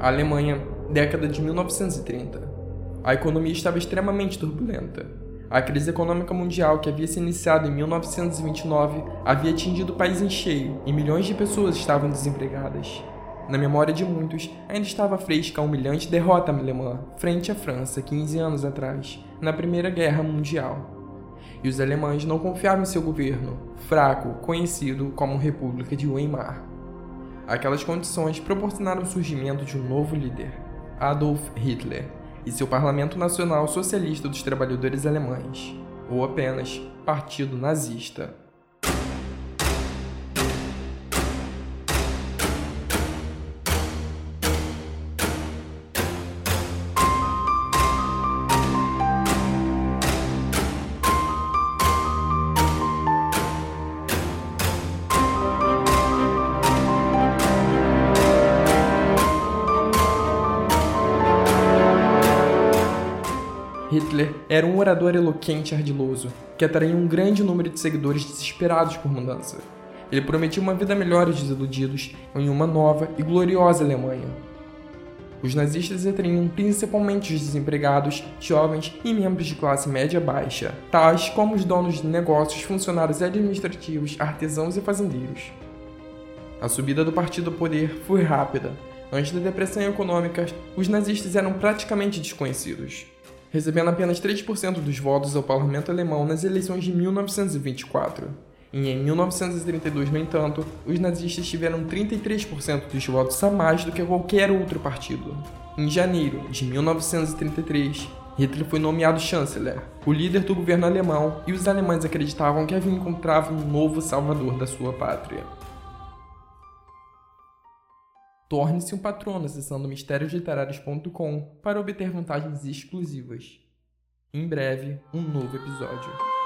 A Alemanha, década de 1930. A economia estava extremamente turbulenta. A crise econômica mundial, que havia se iniciado em 1929, havia atingido o país em cheio e milhões de pessoas estavam desempregadas. Na memória de muitos, ainda estava fresca a humilhante derrota alemã frente à França 15 anos atrás, na Primeira Guerra Mundial. E os alemães não confiavam em seu governo, fraco, conhecido como República de Weimar. Aquelas condições proporcionaram o surgimento de um novo líder, Adolf Hitler, e seu Parlamento Nacional Socialista dos Trabalhadores Alemães, ou apenas Partido Nazista. Hitler era um orador eloquente e ardiloso, que atraía um grande número de seguidores desesperados por mudança. Ele prometia uma vida melhor aos desiludidos em uma nova e gloriosa Alemanha. Os nazistas atraíam principalmente os desempregados, jovens e membros de classe média baixa, tais como os donos de negócios, funcionários administrativos, artesãos e fazendeiros. A subida do partido ao poder foi rápida. Antes da depressão econômica, os nazistas eram praticamente desconhecidos recebendo apenas 3% dos votos ao parlamento alemão nas eleições de 1924. E em 1932, no entanto, os nazistas tiveram 33% dos votos a mais do que qualquer outro partido. Em janeiro de 1933, Hitler foi nomeado chanceler, o líder do governo alemão, e os alemães acreditavam que havia encontrado um novo salvador da sua pátria. Torne-se um patrono acessando mistériosliterários.com para obter vantagens exclusivas. Em breve, um novo episódio.